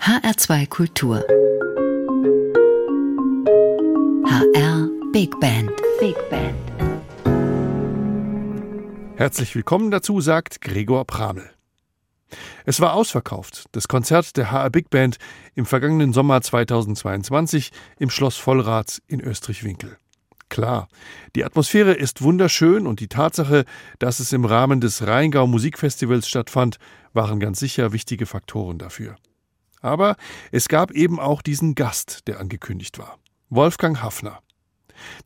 HR2 Kultur. HR Big Band. Big Band. Herzlich willkommen dazu, sagt Gregor Pramel. Es war ausverkauft, das Konzert der HR Big Band im vergangenen Sommer 2022 im Schloss Vollrath in Österreich-Winkel. Klar, die Atmosphäre ist wunderschön und die Tatsache, dass es im Rahmen des Rheingau Musikfestivals stattfand, waren ganz sicher wichtige Faktoren dafür. Aber es gab eben auch diesen Gast, der angekündigt war. Wolfgang Hafner.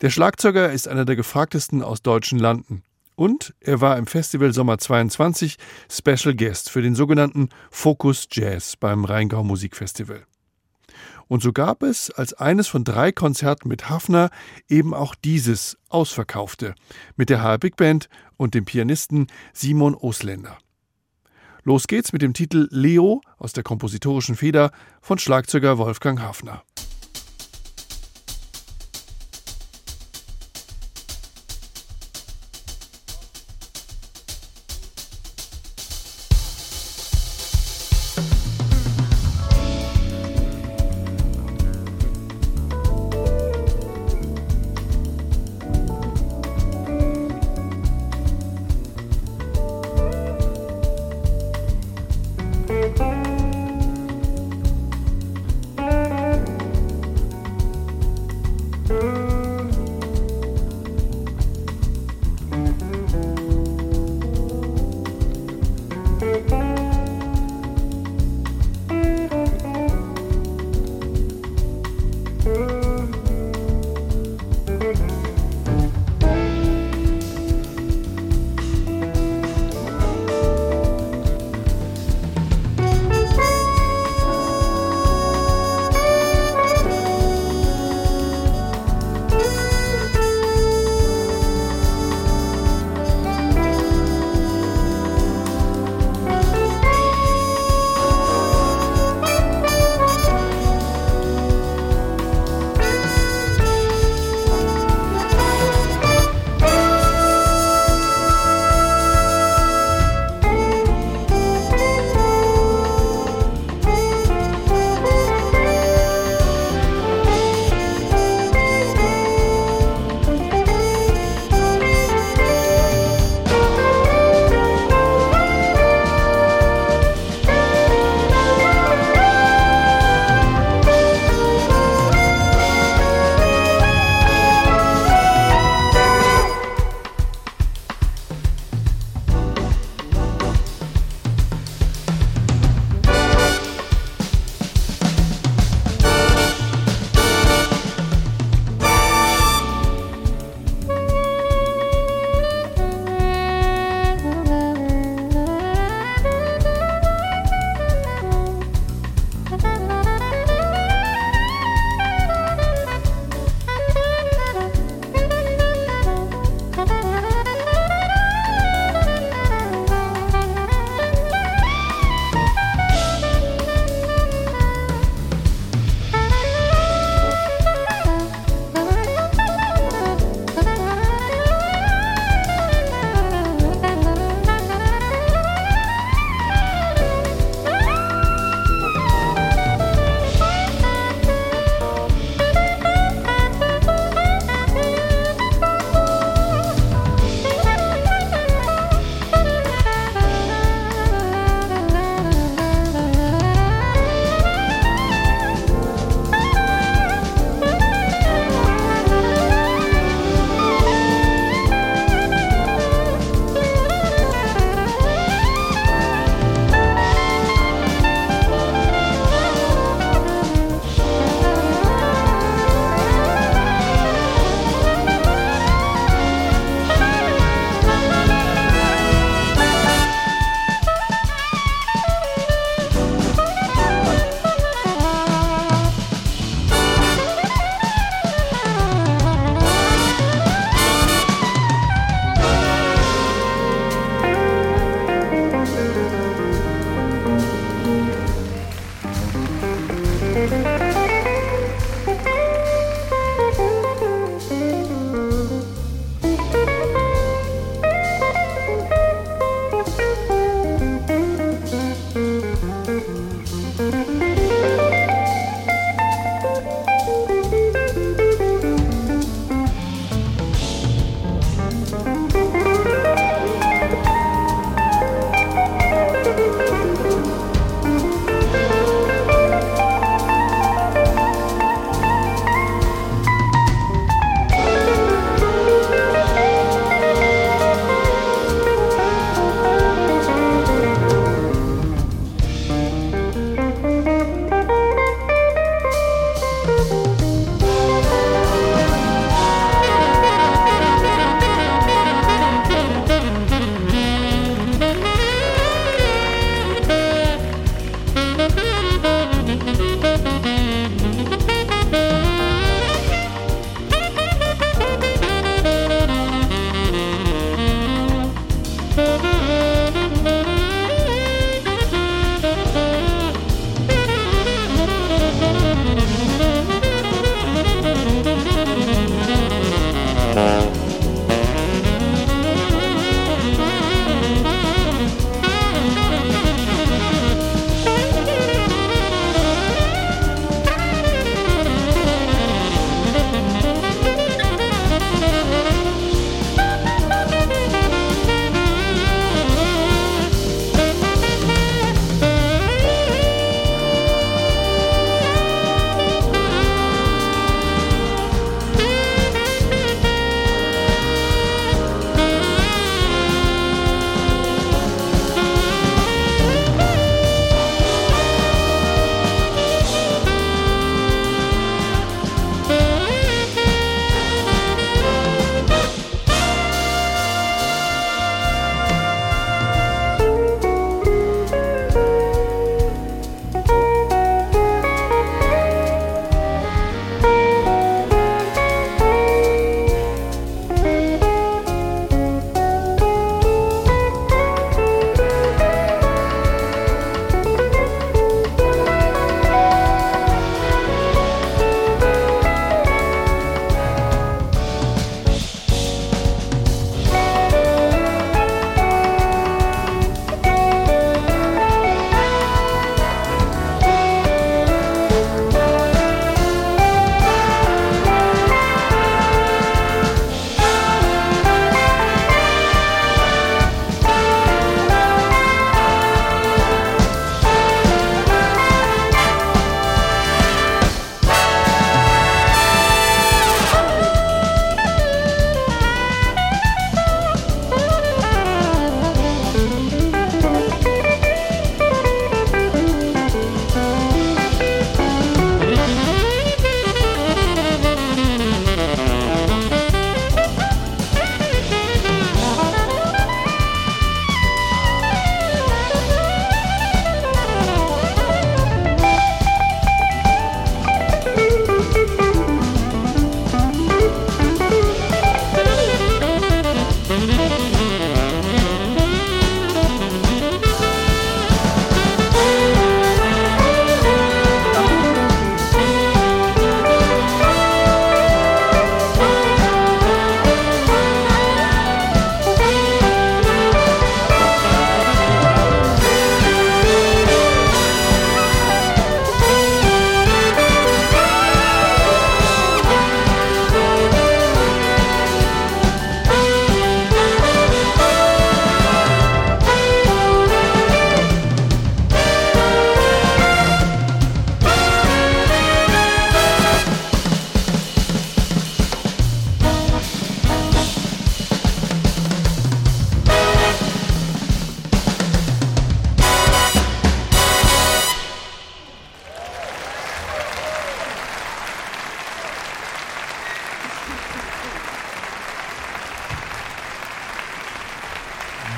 Der Schlagzeuger ist einer der gefragtesten aus deutschen Landen. Und er war im Festival Sommer 22 Special Guest für den sogenannten Focus Jazz beim Rheingau Musikfestival. Und so gab es als eines von drei Konzerten mit Hafner eben auch dieses ausverkaufte mit der HR Big Band und dem Pianisten Simon Osländer. Los geht's mit dem Titel Leo aus der kompositorischen Feder von Schlagzeuger Wolfgang Hafner.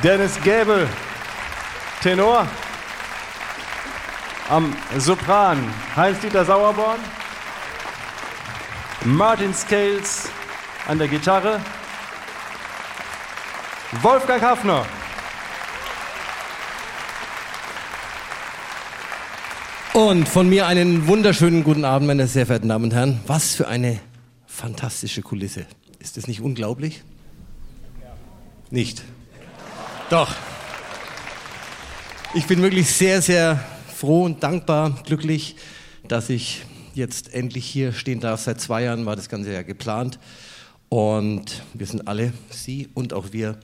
Dennis Gäbel, Tenor. Am Sopran Heinz-Dieter Sauerborn. Martin Scales an der Gitarre. Wolfgang Hafner. Und von mir einen wunderschönen guten Abend, meine sehr verehrten Damen und Herren. Was für eine fantastische Kulisse. Ist das nicht unglaublich? Nicht. Doch. Ich bin wirklich sehr, sehr froh und dankbar, glücklich, dass ich jetzt endlich hier stehen darf. Seit zwei Jahren war das Ganze ja geplant. Und wir sind alle, Sie und auch wir,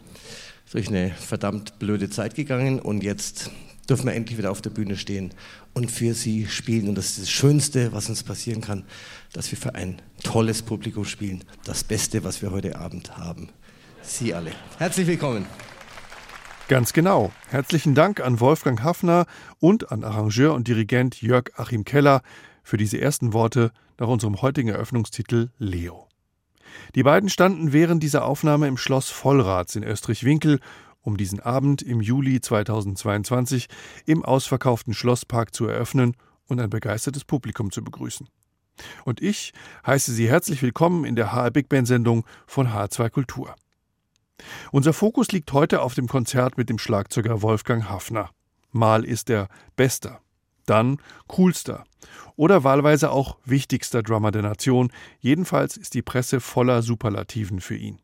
durch eine verdammt blöde Zeit gegangen. Und jetzt dürfen wir endlich wieder auf der Bühne stehen und für Sie spielen. Und das ist das Schönste, was uns passieren kann, dass wir für ein tolles Publikum spielen. Das Beste, was wir heute Abend haben. Sie alle. Herzlich willkommen. Ganz genau. Herzlichen Dank an Wolfgang Hafner und an Arrangeur und Dirigent Jörg Achim Keller für diese ersten Worte nach unserem heutigen Eröffnungstitel Leo. Die beiden standen während dieser Aufnahme im Schloss Vollrats in Österreich-Winkel, um diesen Abend im Juli 2022 im ausverkauften Schlosspark zu eröffnen und ein begeistertes Publikum zu begrüßen. Und ich heiße Sie herzlich willkommen in der HR Big Band Sendung von H2 Kultur. Unser Fokus liegt heute auf dem Konzert mit dem Schlagzeuger Wolfgang Hafner. Mal ist er bester, dann coolster oder wahlweise auch wichtigster Drummer der Nation. Jedenfalls ist die Presse voller Superlativen für ihn.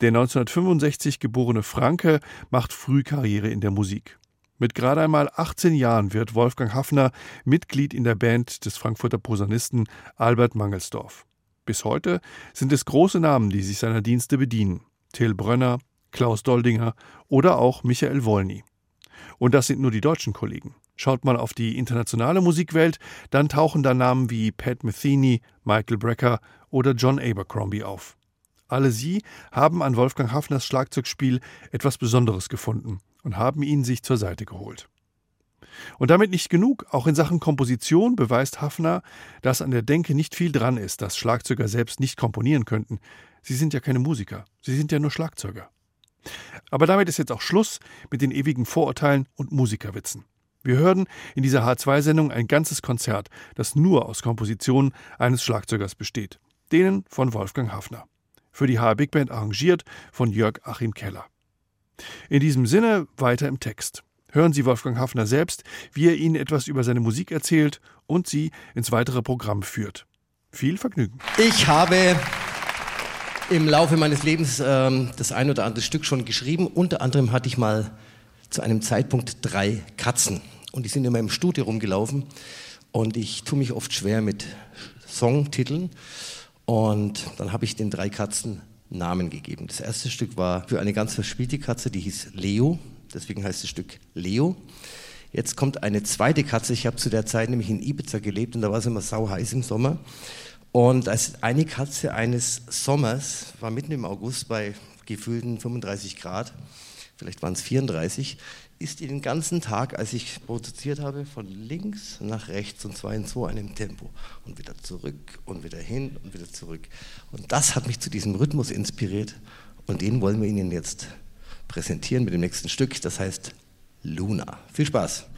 Der 1965 geborene Franke macht früh Karriere in der Musik. Mit gerade einmal 18 Jahren wird Wolfgang Hafner Mitglied in der Band des Frankfurter Posaunisten Albert Mangelsdorf. Bis heute sind es große Namen, die sich seiner Dienste bedienen. Till Brönner, Klaus Doldinger oder auch Michael Wolny. Und das sind nur die deutschen Kollegen. Schaut mal auf die internationale Musikwelt, dann tauchen da Namen wie Pat Metheny, Michael Brecker oder John Abercrombie auf. Alle sie haben an Wolfgang Hafners Schlagzeugspiel etwas Besonderes gefunden und haben ihn sich zur Seite geholt. Und damit nicht genug, auch in Sachen Komposition beweist Hafner, dass an der Denke nicht viel dran ist, dass Schlagzeuger selbst nicht komponieren könnten. Sie sind ja keine Musiker, sie sind ja nur Schlagzeuger. Aber damit ist jetzt auch Schluss mit den ewigen Vorurteilen und Musikerwitzen. Wir hören in dieser H2-Sendung ein ganzes Konzert, das nur aus Kompositionen eines Schlagzeugers besteht, denen von Wolfgang Hafner. Für die HR Big Band arrangiert von Jörg Achim Keller. In diesem Sinne weiter im Text. Hören Sie Wolfgang Hafner selbst, wie er Ihnen etwas über seine Musik erzählt und Sie ins weitere Programm führt. Viel Vergnügen. Ich habe im Laufe meines Lebens ähm, das ein oder andere Stück schon geschrieben. Unter anderem hatte ich mal zu einem Zeitpunkt drei Katzen. Und die sind immer im Studio rumgelaufen. Und ich tue mich oft schwer mit Songtiteln. Und dann habe ich den drei Katzen Namen gegeben. Das erste Stück war für eine ganz verspielte Katze, die hieß Leo deswegen heißt das Stück Leo. Jetzt kommt eine zweite Katze. Ich habe zu der Zeit nämlich in Ibiza gelebt und da war es immer sau heiß im Sommer. Und als eine Katze eines Sommers war mitten im August bei gefühlten 35 Grad, vielleicht waren es 34, ist den ganzen Tag, als ich produziert habe, von links nach rechts und zwar in so einem Tempo und wieder zurück und wieder hin und wieder zurück. Und das hat mich zu diesem Rhythmus inspiriert und den wollen wir Ihnen jetzt präsentieren mit dem nächsten Stück, das heißt Luna. Viel Spaß!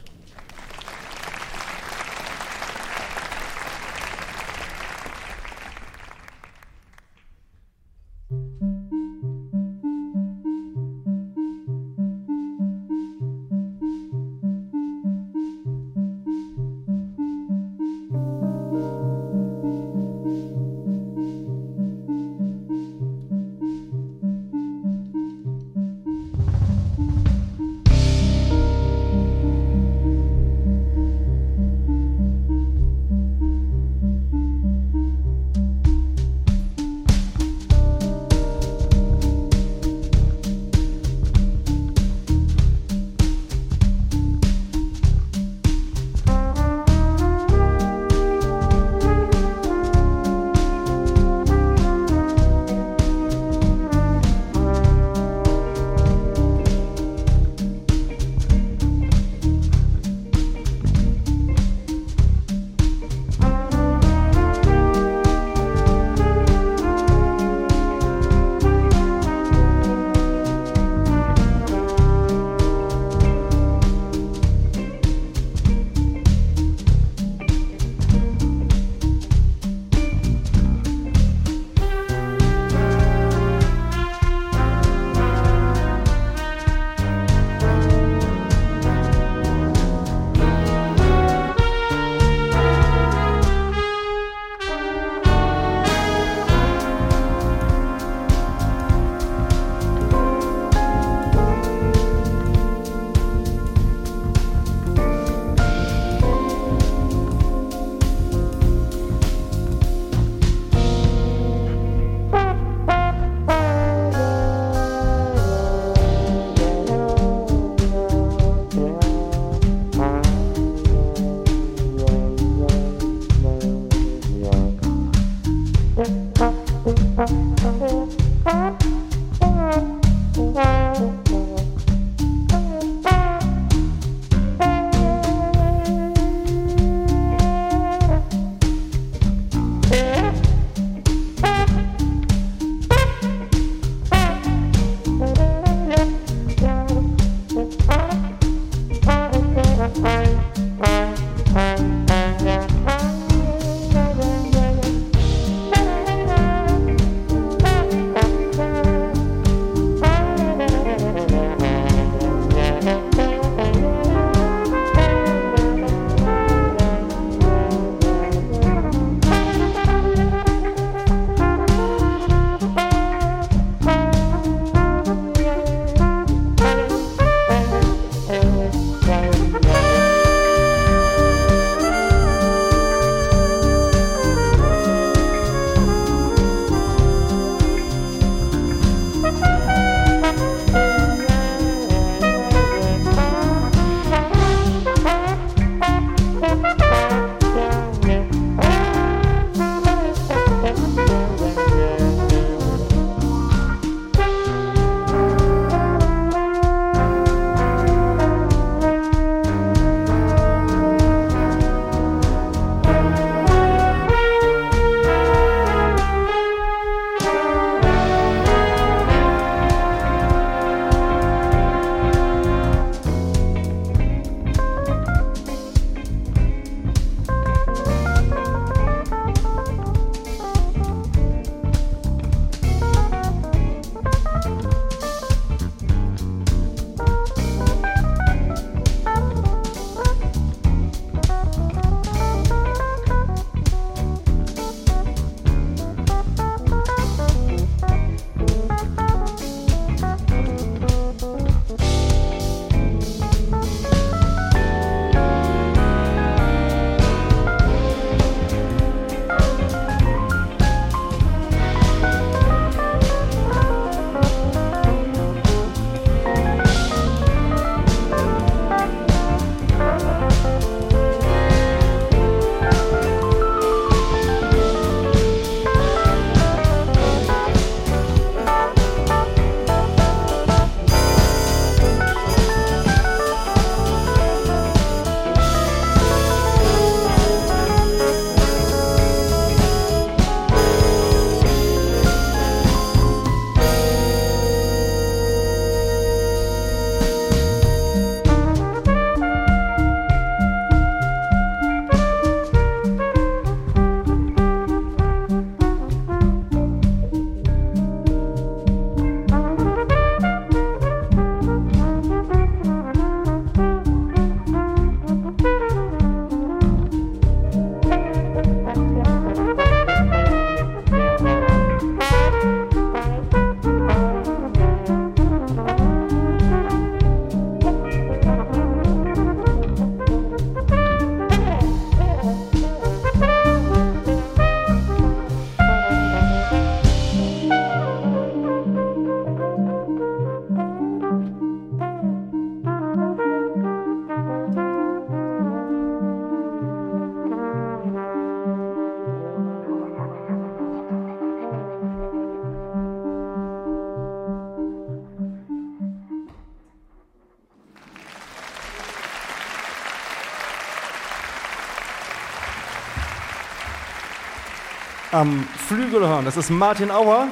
Am Flügelhorn, das ist Martin Auer.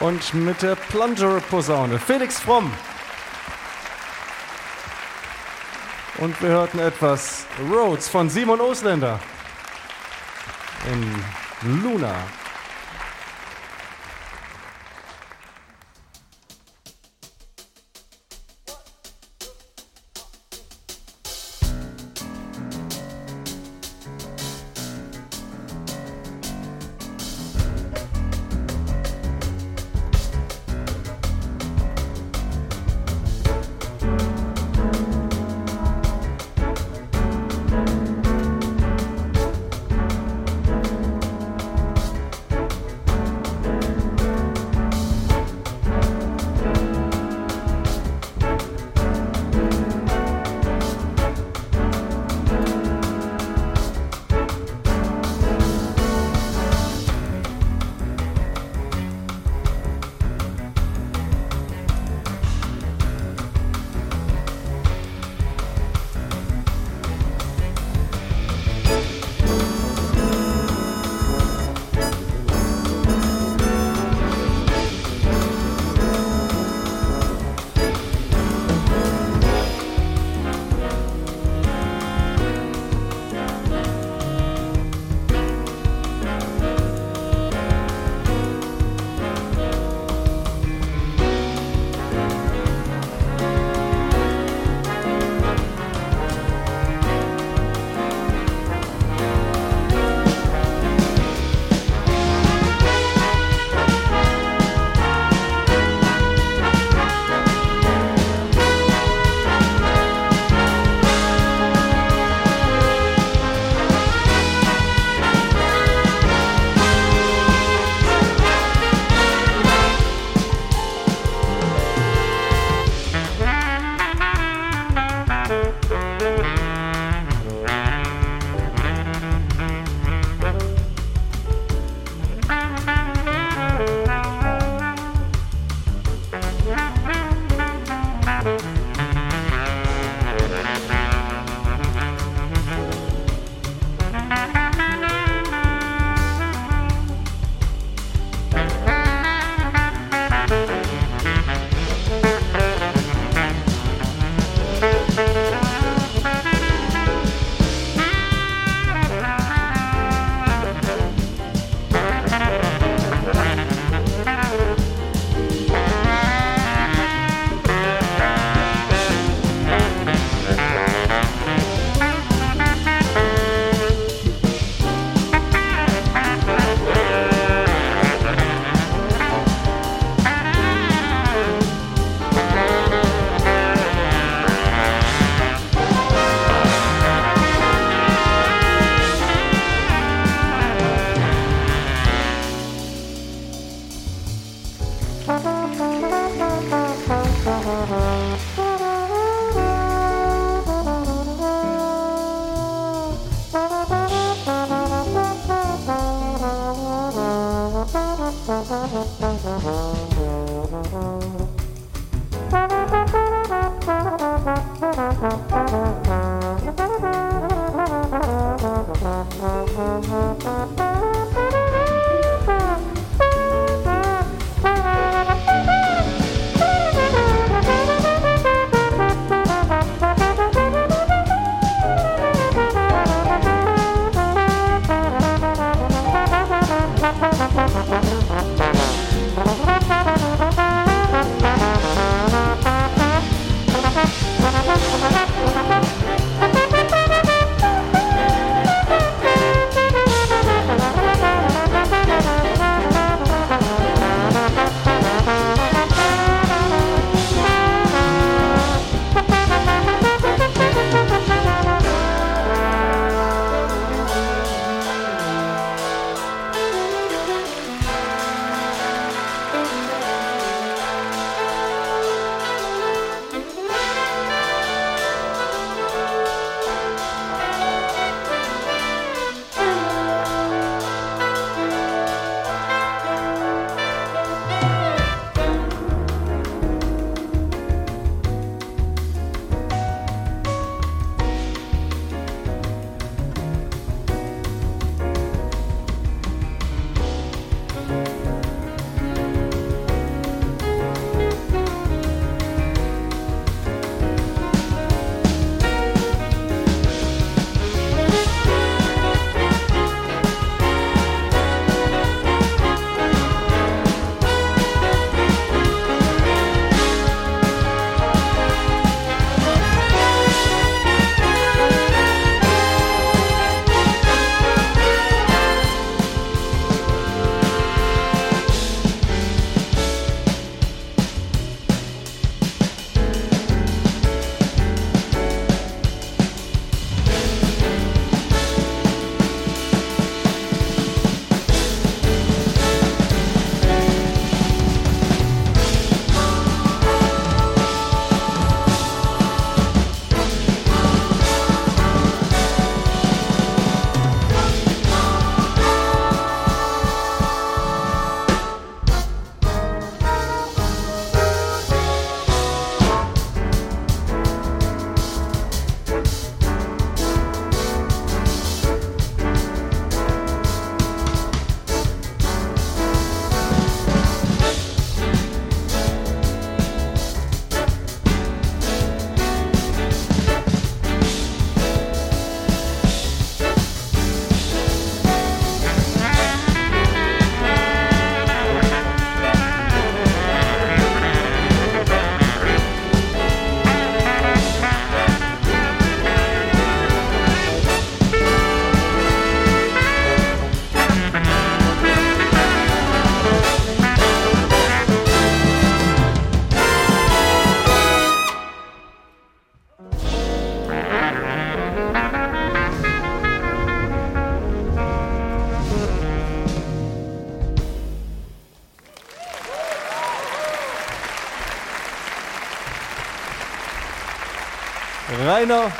Und mit der Plunger-Posaune Felix Fromm. Und wir hörten etwas Rhodes von Simon Osländer in Luna.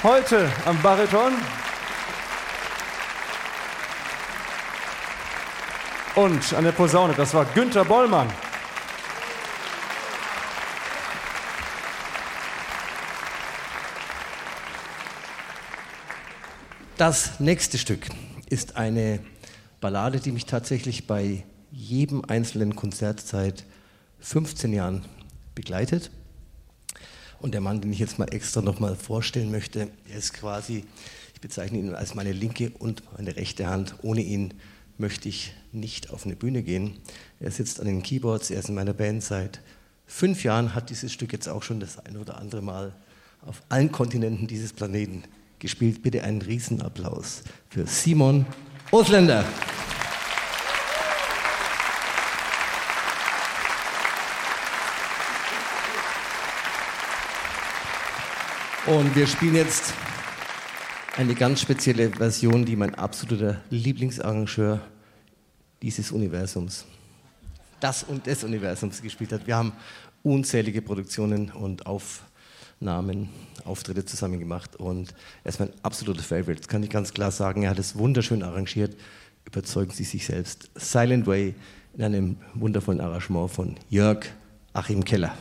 Heute am Bariton. Und an der Posaune, das war Günther Bollmann. Das nächste Stück ist eine Ballade, die mich tatsächlich bei jedem einzelnen Konzert seit 15 Jahren begleitet. Und der Mann, den ich jetzt mal extra nochmal vorstellen möchte, er ist quasi, ich bezeichne ihn als meine linke und meine rechte Hand. Ohne ihn möchte ich nicht auf eine Bühne gehen. Er sitzt an den Keyboards, er ist in meiner Band seit fünf Jahren, hat dieses Stück jetzt auch schon das ein oder andere Mal auf allen Kontinenten dieses Planeten gespielt. Bitte einen Riesenapplaus für Simon Ausländer. Und wir spielen jetzt eine ganz spezielle Version, die mein absoluter Lieblingsarrangeur dieses Universums, das und des Universums gespielt hat. Wir haben unzählige Produktionen und Aufnahmen, Auftritte zusammen gemacht und er ist mein absoluter Favorite. Das kann ich ganz klar sagen. Er hat es wunderschön arrangiert. Überzeugen Sie sich selbst. Silent Way in einem wundervollen Arrangement von Jörg Achim Keller.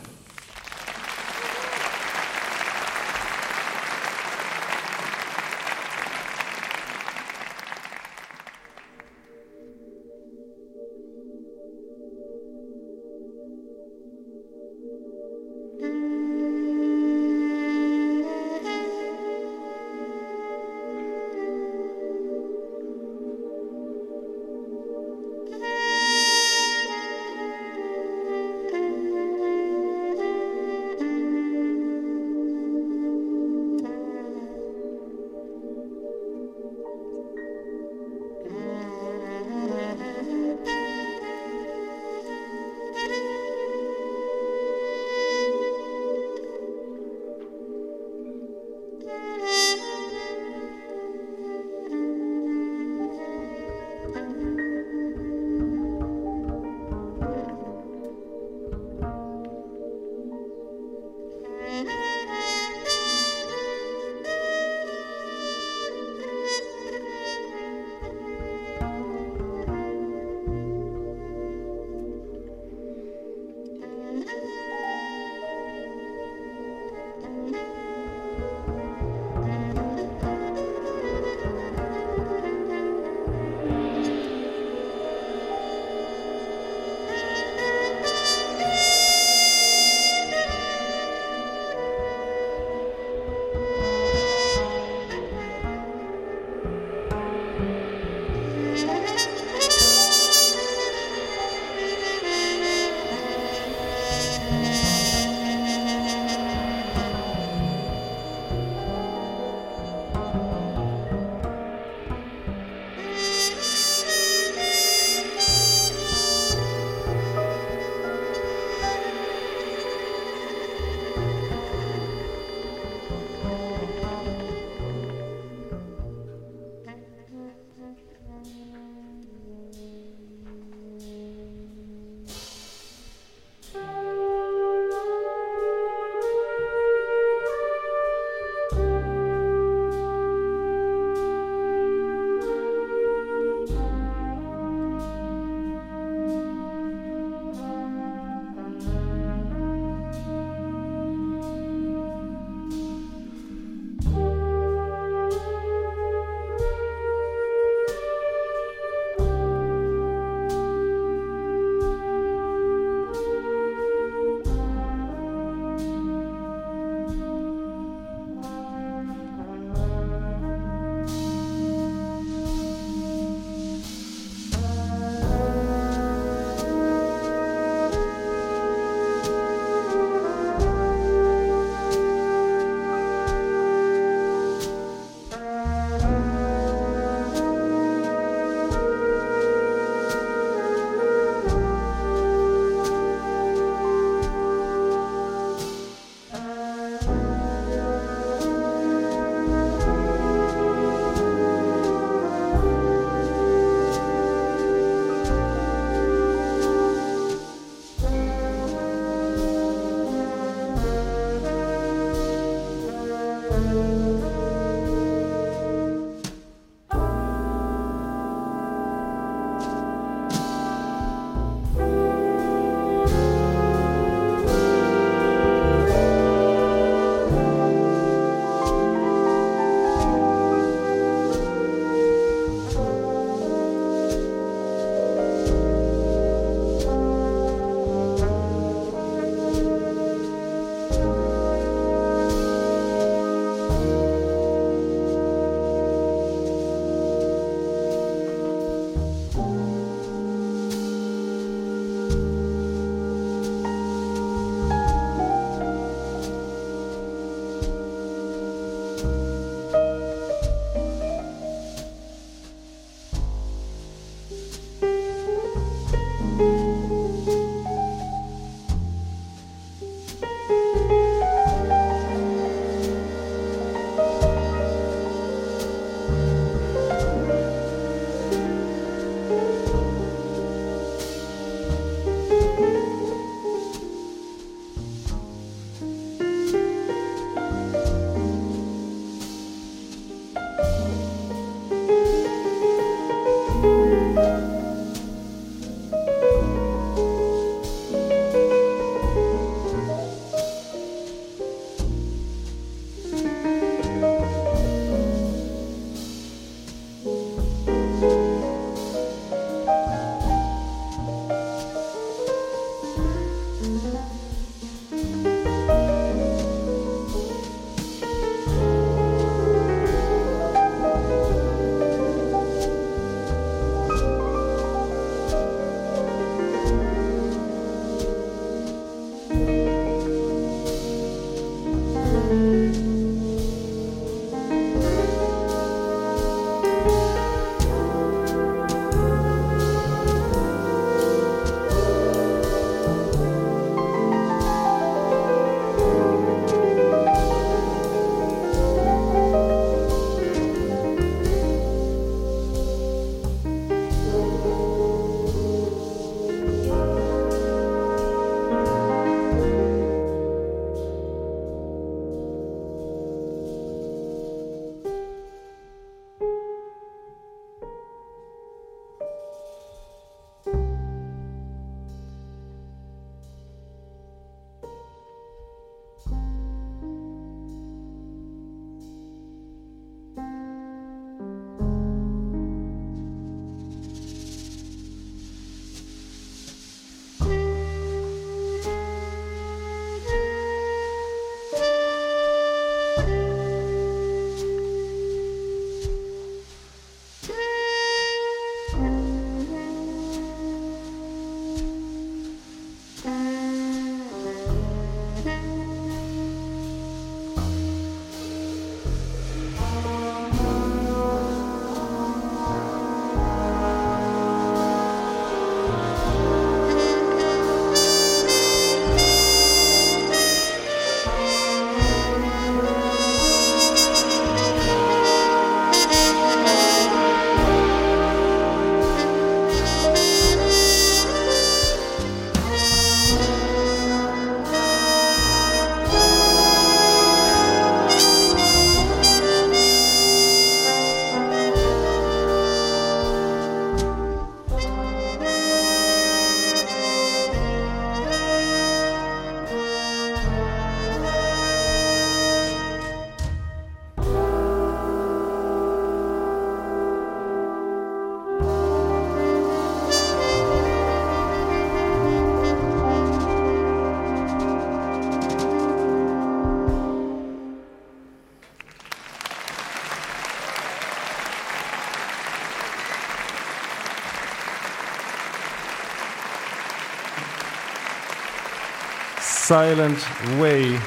Silent Way.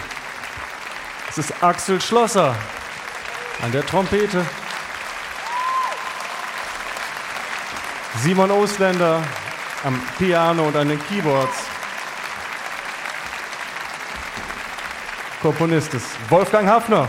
Es ist Axel Schlosser an der Trompete. Simon Ostländer am Piano und an den Keyboards. Komponist ist Wolfgang Hafner.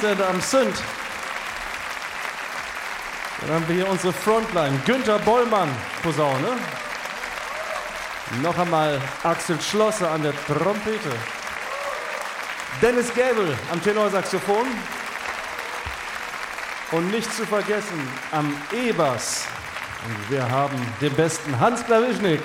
Simon Ostländer am Synth. Dann haben wir hier unsere Frontline. Günther Bollmann, Posaune. Noch einmal Axel Schlosser an der Trompete. Dennis Gäbel am Tenorsaxophon. Und nicht zu vergessen am E-Bass. Und wir haben den besten Hans Klawischnik.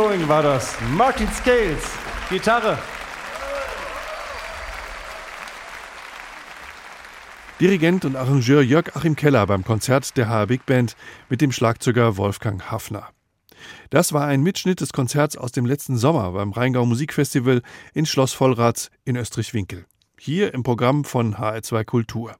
Going war das. Martin Scales, Gitarre. Dirigent und Arrangeur Jörg Achim Keller beim Konzert der HR Big Band mit dem Schlagzeuger Wolfgang Hafner. Das war ein Mitschnitt des Konzerts aus dem letzten Sommer beim Rheingau Musikfestival in Schloss Vollraths in Österreich-Winkel. Hier im Programm von HR2 Kultur.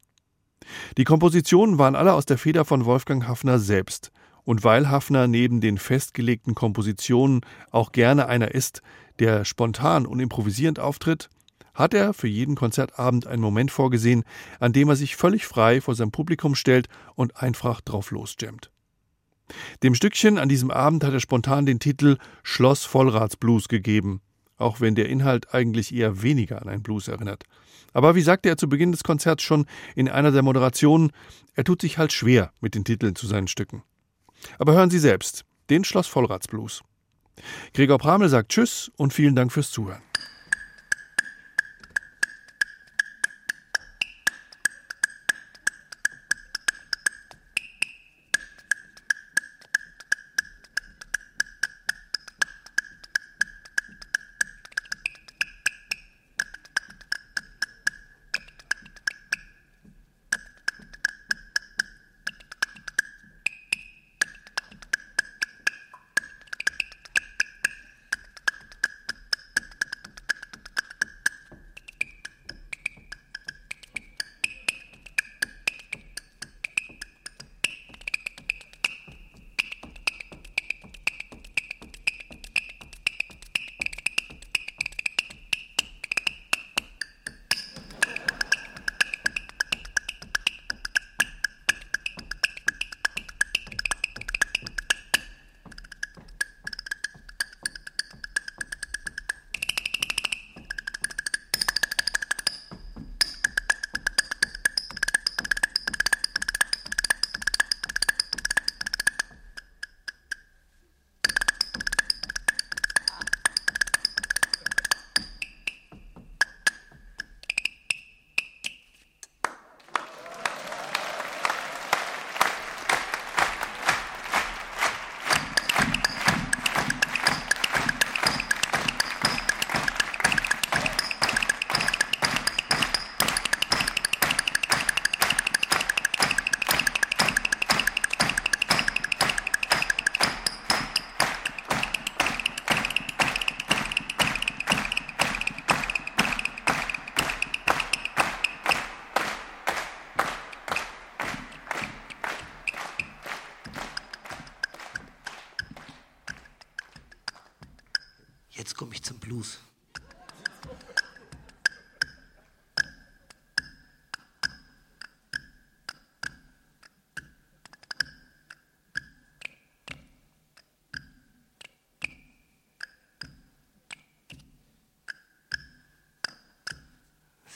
Die Kompositionen waren alle aus der Feder von Wolfgang Hafner selbst. Und weil Hafner neben den festgelegten Kompositionen auch gerne einer ist, der spontan und improvisierend auftritt, hat er für jeden Konzertabend einen Moment vorgesehen, an dem er sich völlig frei vor sein Publikum stellt und einfach drauf losjammt. Dem Stückchen an diesem Abend hat er spontan den Titel Schloss Vollratsblues gegeben, auch wenn der Inhalt eigentlich eher weniger an einen Blues erinnert. Aber wie sagte er zu Beginn des Konzerts schon in einer der Moderationen, er tut sich halt schwer mit den Titeln zu seinen Stücken. Aber hören Sie selbst, den Schloss Vollratsblues. Gregor Pramel sagt Tschüss und vielen Dank fürs Zuhören.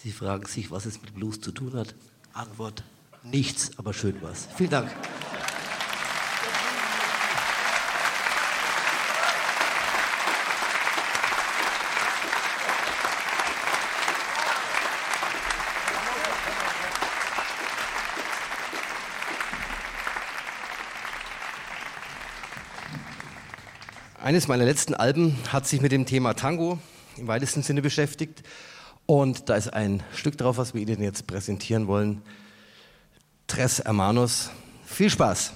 Sie fragen sich, was es mit Blues zu tun hat. Antwort, nichts, aber schön was. Vielen Dank. Eines meiner letzten Alben hat sich mit dem Thema Tango im weitesten Sinne beschäftigt. Und da ist ein Stück drauf, was wir Ihnen jetzt präsentieren wollen. Tres Hermanos. Viel Spaß!